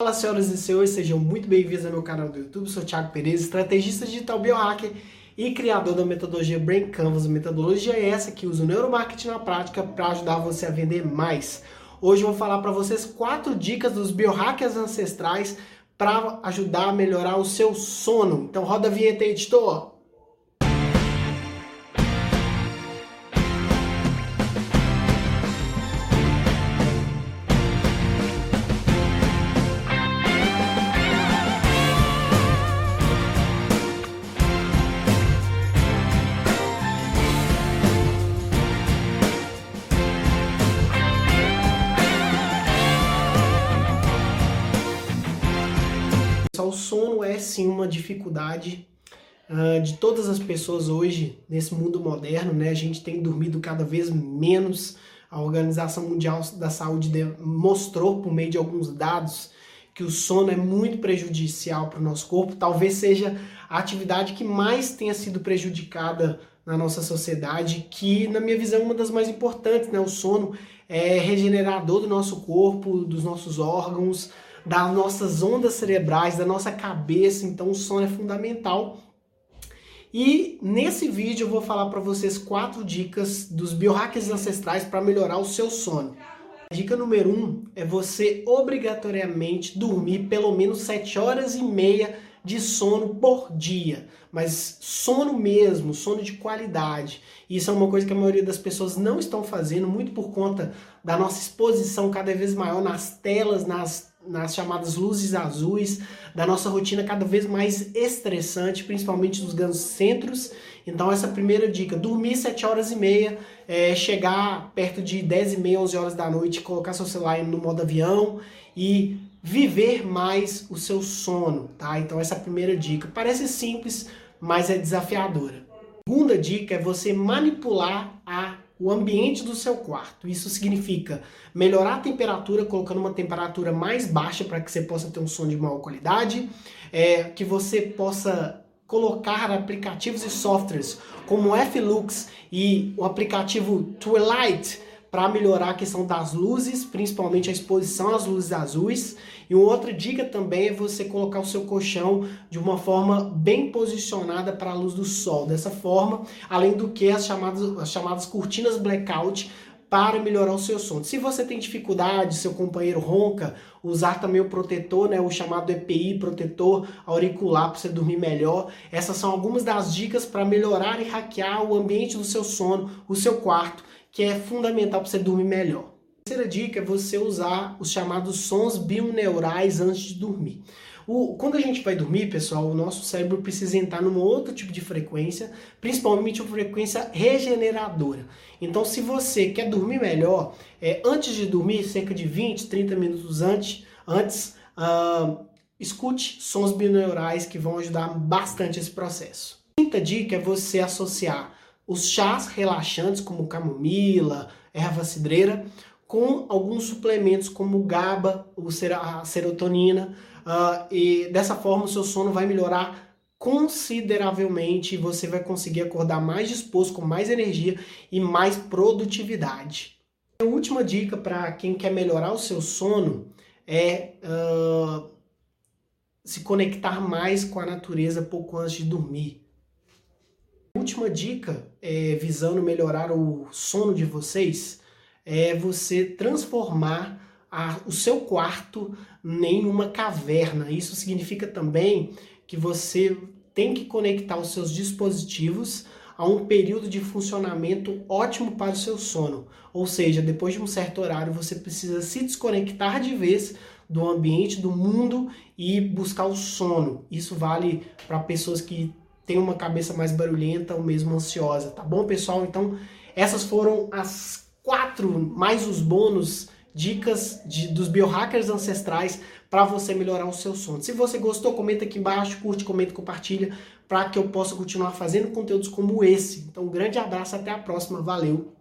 Fala senhoras e senhores, sejam muito bem-vindos ao meu canal do YouTube. Sou Thiago Pereira, estrategista digital biohacker e criador da metodologia Brain Canvas. A metodologia é essa que usa o neuromarketing na prática para ajudar você a vender mais. Hoje eu vou falar para vocês quatro dicas dos biohackers ancestrais para ajudar a melhorar o seu sono. Então roda a vinheta, editor! Sono é sim uma dificuldade uh, de todas as pessoas hoje nesse mundo moderno, né? A gente tem dormido cada vez menos. A Organização Mundial da Saúde mostrou por meio de alguns dados que o sono é muito prejudicial para o nosso corpo. Talvez seja a atividade que mais tenha sido prejudicada na nossa sociedade, que na minha visão é uma das mais importantes, né? O sono é regenerador do nosso corpo, dos nossos órgãos, das nossas ondas cerebrais, da nossa cabeça, então o sono é fundamental. E nesse vídeo eu vou falar para vocês quatro dicas dos biohackers ancestrais para melhorar o seu sono. A dica número um é você obrigatoriamente dormir pelo menos 7 horas e meia de sono por dia, mas sono mesmo, sono de qualidade. Isso é uma coisa que a maioria das pessoas não estão fazendo, muito por conta da nossa exposição cada vez maior nas telas, nas nas chamadas luzes azuis, da nossa rotina cada vez mais estressante, principalmente nos grandes centros. Então, essa primeira dica: dormir 7 horas e meia, é, chegar perto de 10 e meia, 11 horas da noite, colocar seu celular no modo avião e viver mais o seu sono, tá? Então, essa é a primeira dica. Parece simples, mas é desafiadora. Segunda dica é você manipular a o ambiente do seu quarto. Isso significa melhorar a temperatura, colocando uma temperatura mais baixa para que você possa ter um som de maior qualidade, é, que você possa colocar aplicativos e softwares como o Flux e o aplicativo Twilight para melhorar a questão das luzes, principalmente a exposição às luzes azuis. E uma outra dica também é você colocar o seu colchão de uma forma bem posicionada para a luz do sol. Dessa forma, além do que as chamadas, as chamadas cortinas blackout para melhorar o seu sono. Se você tem dificuldade, seu companheiro ronca, usar também o protetor, né, o chamado EPI, protetor auricular para você dormir melhor. Essas são algumas das dicas para melhorar e hackear o ambiente do seu sono, o seu quarto que é fundamental para você dormir melhor. A terceira dica é você usar os chamados sons bioneurais antes de dormir. O, quando a gente vai dormir, pessoal, o nosso cérebro precisa entrar num outro tipo de frequência, principalmente uma frequência regeneradora. Então, se você quer dormir melhor, é, antes de dormir, cerca de 20, 30 minutos antes, antes uh, escute sons bineurais que vão ajudar bastante esse processo. A quinta dica é você associar os chás relaxantes, como camomila, erva cidreira, com alguns suplementos como GABA, a serotonina, uh, e dessa forma o seu sono vai melhorar consideravelmente e você vai conseguir acordar mais disposto, com mais energia e mais produtividade. A última dica para quem quer melhorar o seu sono é uh, se conectar mais com a natureza pouco antes de dormir última dica, é, visando melhorar o sono de vocês, é você transformar a, o seu quarto em uma caverna. Isso significa também que você tem que conectar os seus dispositivos a um período de funcionamento ótimo para o seu sono. Ou seja, depois de um certo horário, você precisa se desconectar de vez do ambiente, do mundo e buscar o sono. Isso vale para pessoas que tem uma cabeça mais barulhenta ou mesmo ansiosa, tá bom, pessoal? Então, essas foram as quatro, mais os bônus, dicas de, dos biohackers ancestrais para você melhorar o seu sono. Se você gostou, comenta aqui embaixo, curte, comenta, compartilha, para que eu possa continuar fazendo conteúdos como esse. Então, um grande abraço, até a próxima, valeu!